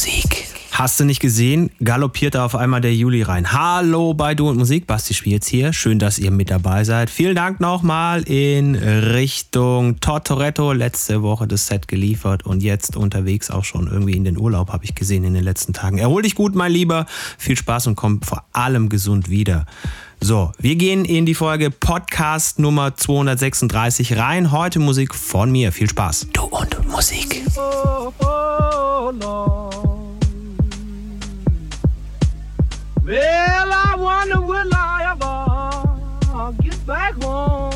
Musik. Hast du nicht gesehen? Galoppiert da auf einmal der Juli rein. Hallo bei Du und Musik, Basti Spiels hier. Schön, dass ihr mit dabei seid. Vielen Dank nochmal in Richtung Tortoretto. Letzte Woche das Set geliefert und jetzt unterwegs auch schon irgendwie in den Urlaub, habe ich gesehen in den letzten Tagen. Erhol dich gut, mein Lieber. Viel Spaß und komm vor allem gesund wieder. So, wir gehen in die Folge Podcast Nummer 236 rein. Heute Musik von mir. Viel Spaß. Du und Musik. Oh, oh, Lord. Well, I wonder will I ever get back home.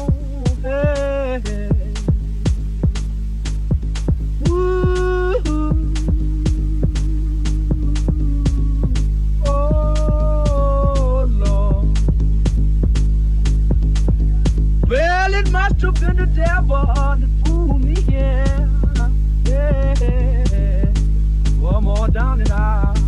Must the devil me, yeah. yeah. One more down and out.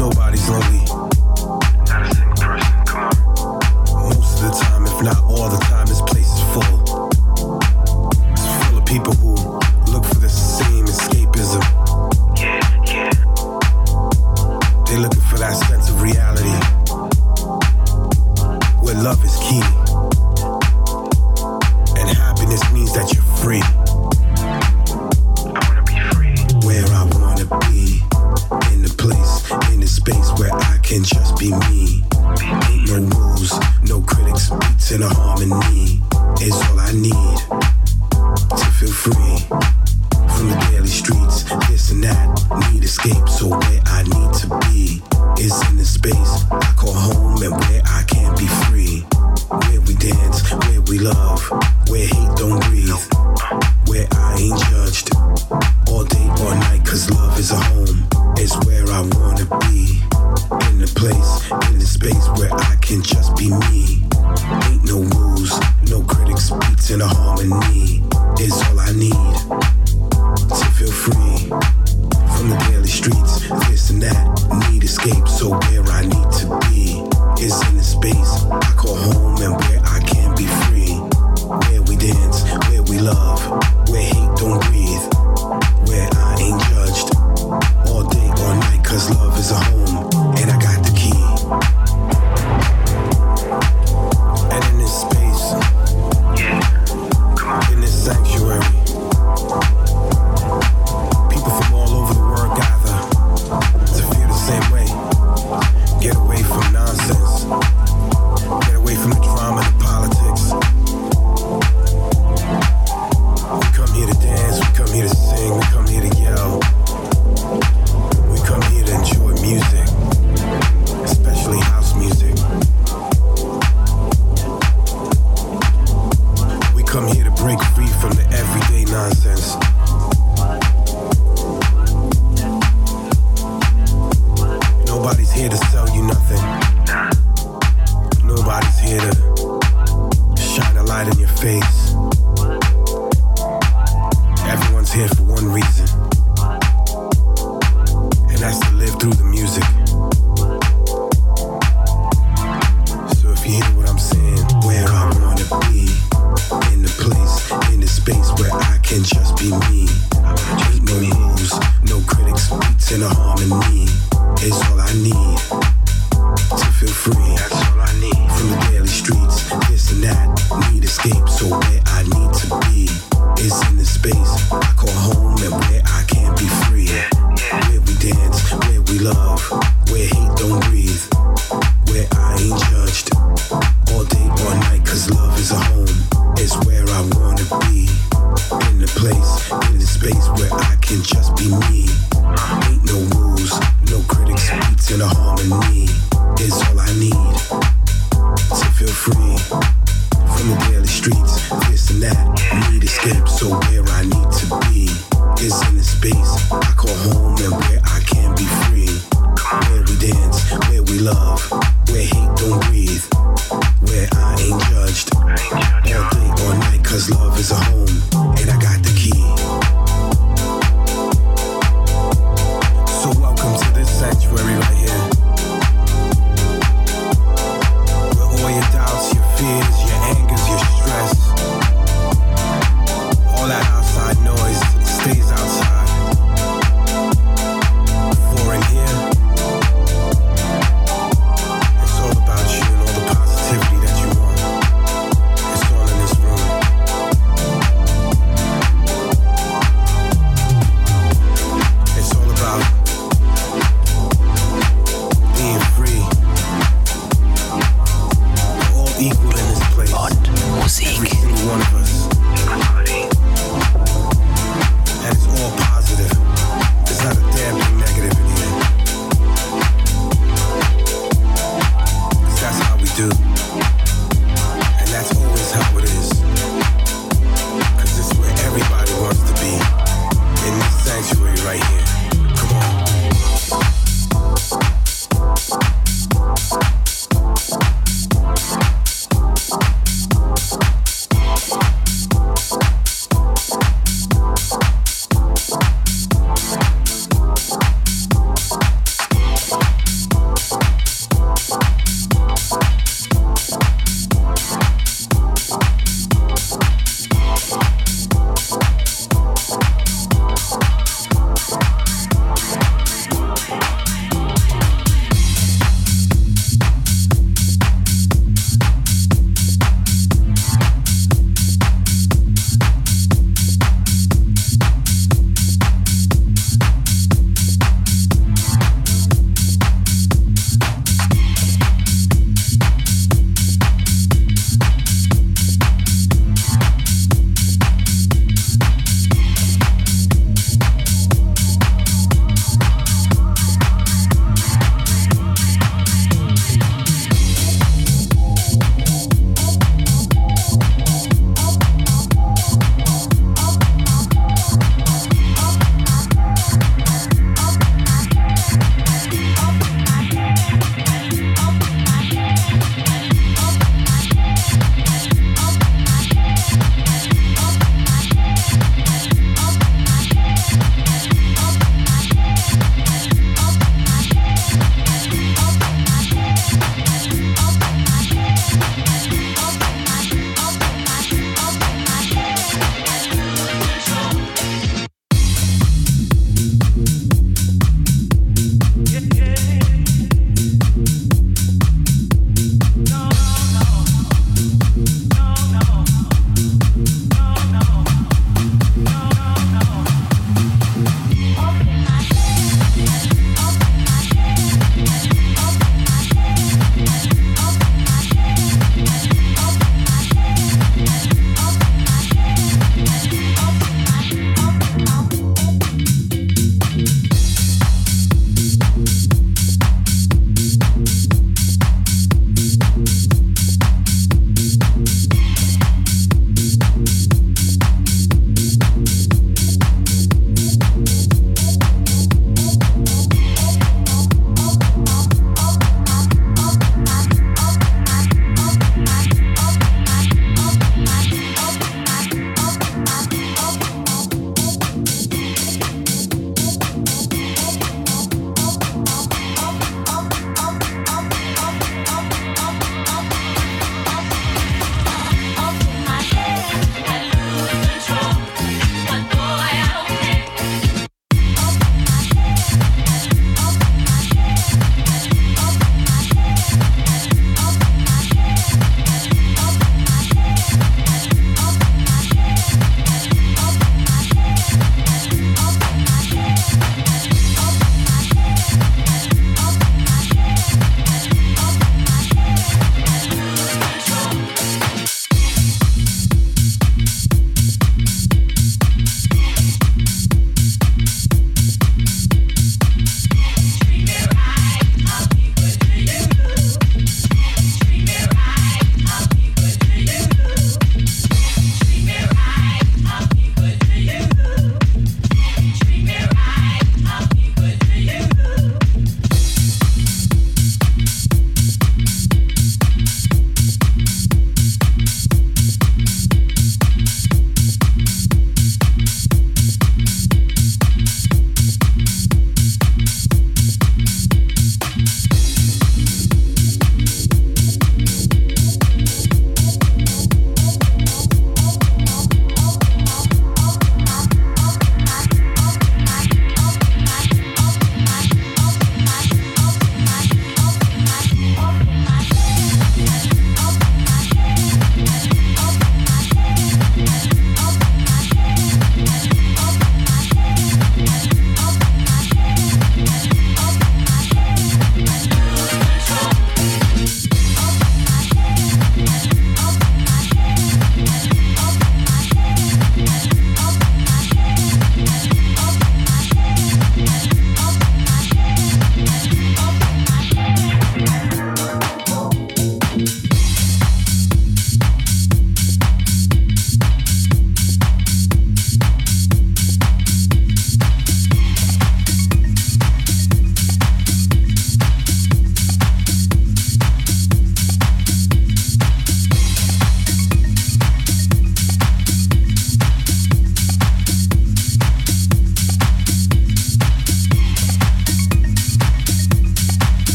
Nobody's lonely.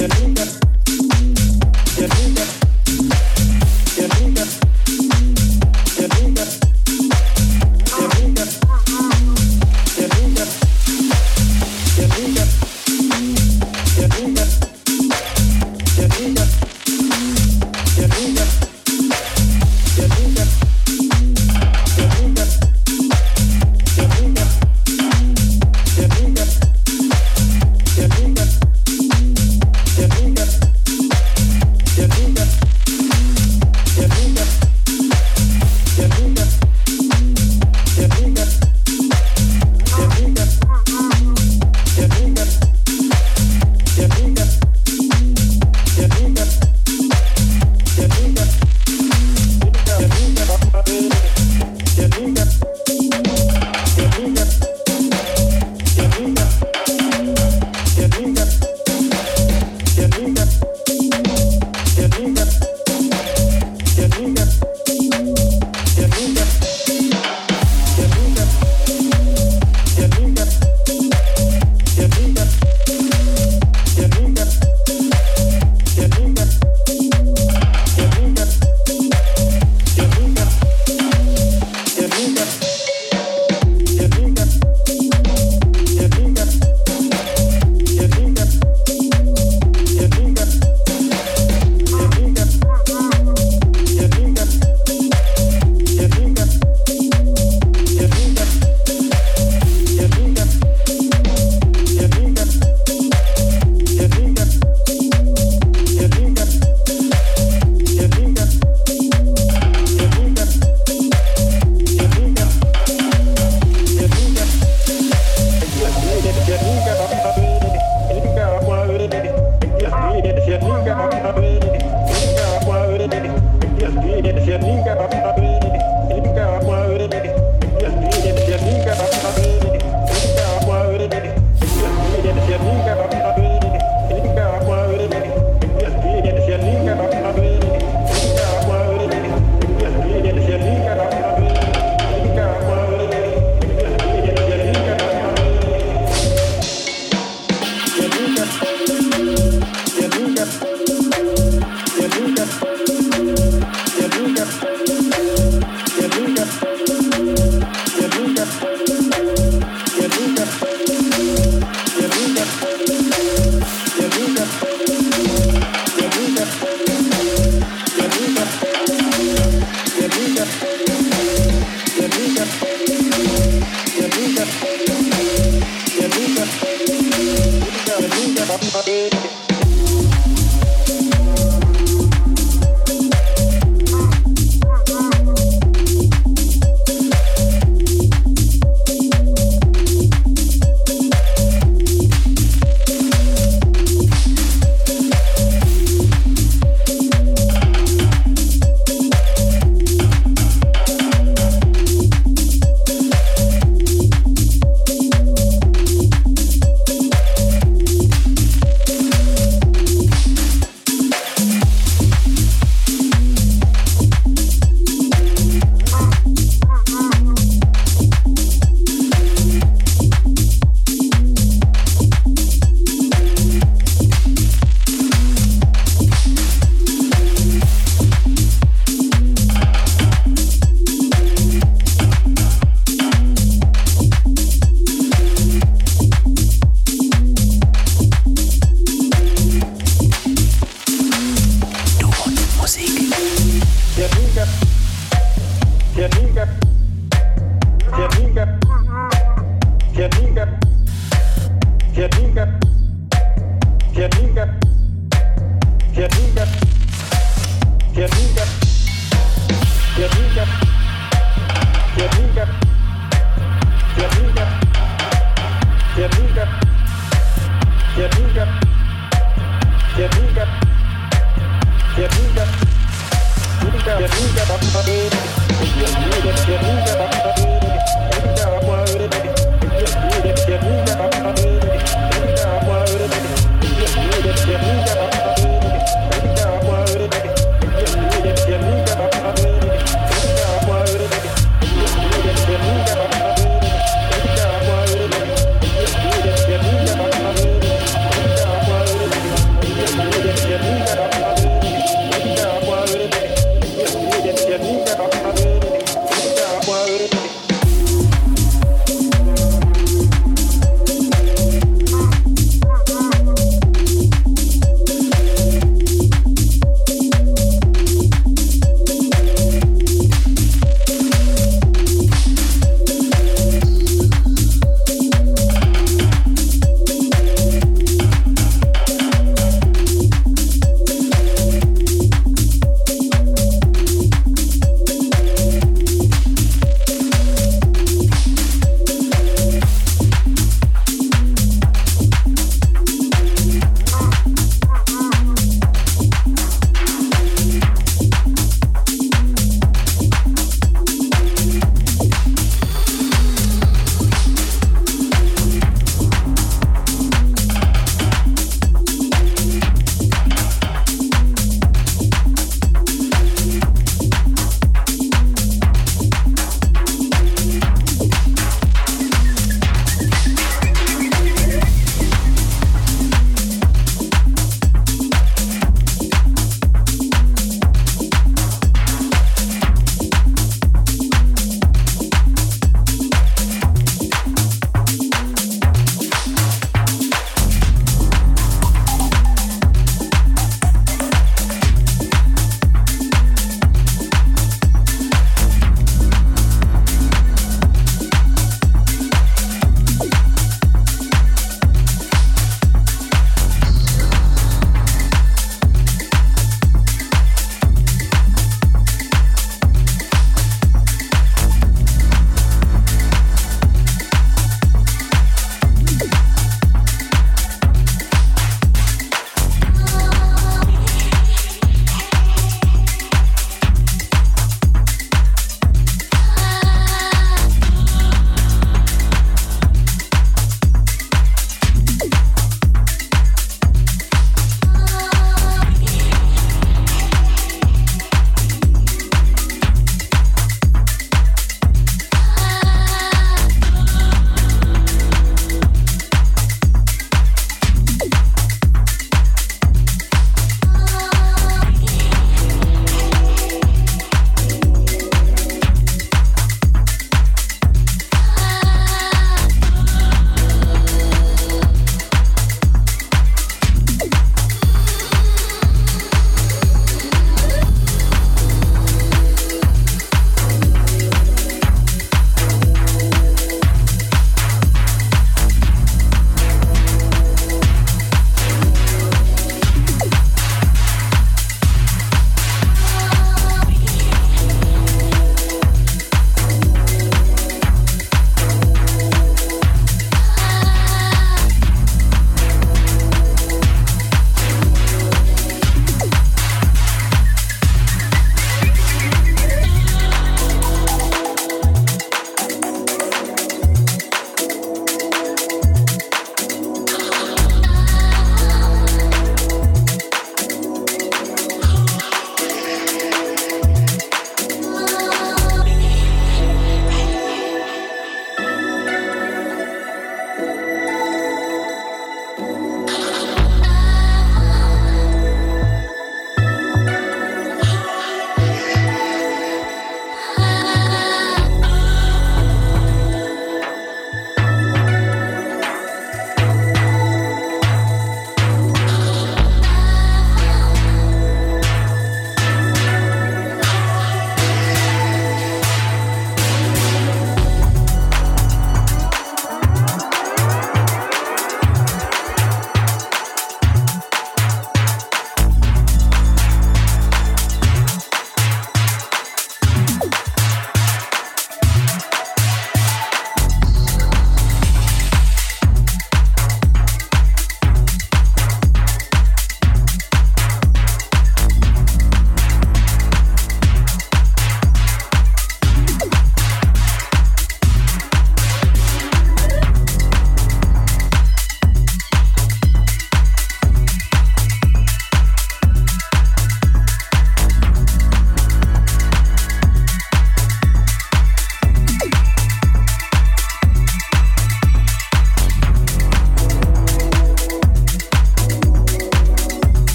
Yeah.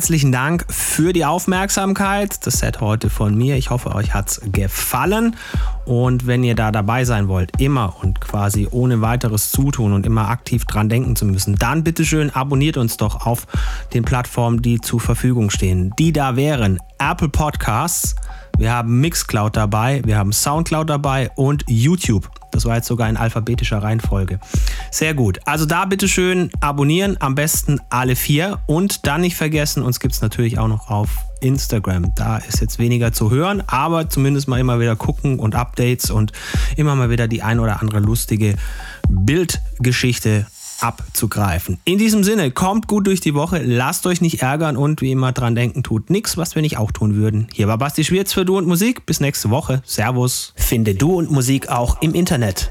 Herzlichen Dank für die Aufmerksamkeit. Das Set heute von mir. Ich hoffe, euch hat es gefallen. Und wenn ihr da dabei sein wollt, immer und quasi ohne weiteres Zutun und immer aktiv dran denken zu müssen, dann bitteschön abonniert uns doch auf den Plattformen, die zur Verfügung stehen. Die da wären Apple Podcasts, wir haben Mixcloud dabei, wir haben Soundcloud dabei und YouTube. Das war jetzt sogar in alphabetischer Reihenfolge. Sehr gut. Also da bitte schön abonnieren, am besten alle vier. Und dann nicht vergessen, uns gibt es natürlich auch noch auf Instagram. Da ist jetzt weniger zu hören, aber zumindest mal immer wieder gucken und Updates und immer mal wieder die ein oder andere lustige Bildgeschichte abzugreifen. In diesem Sinne, kommt gut durch die Woche, lasst euch nicht ärgern und wie immer dran denken, tut nichts, was wir nicht auch tun würden. Hier war Basti Schwierz für Du und Musik. Bis nächste Woche. Servus. Finde Du und Musik auch im Internet.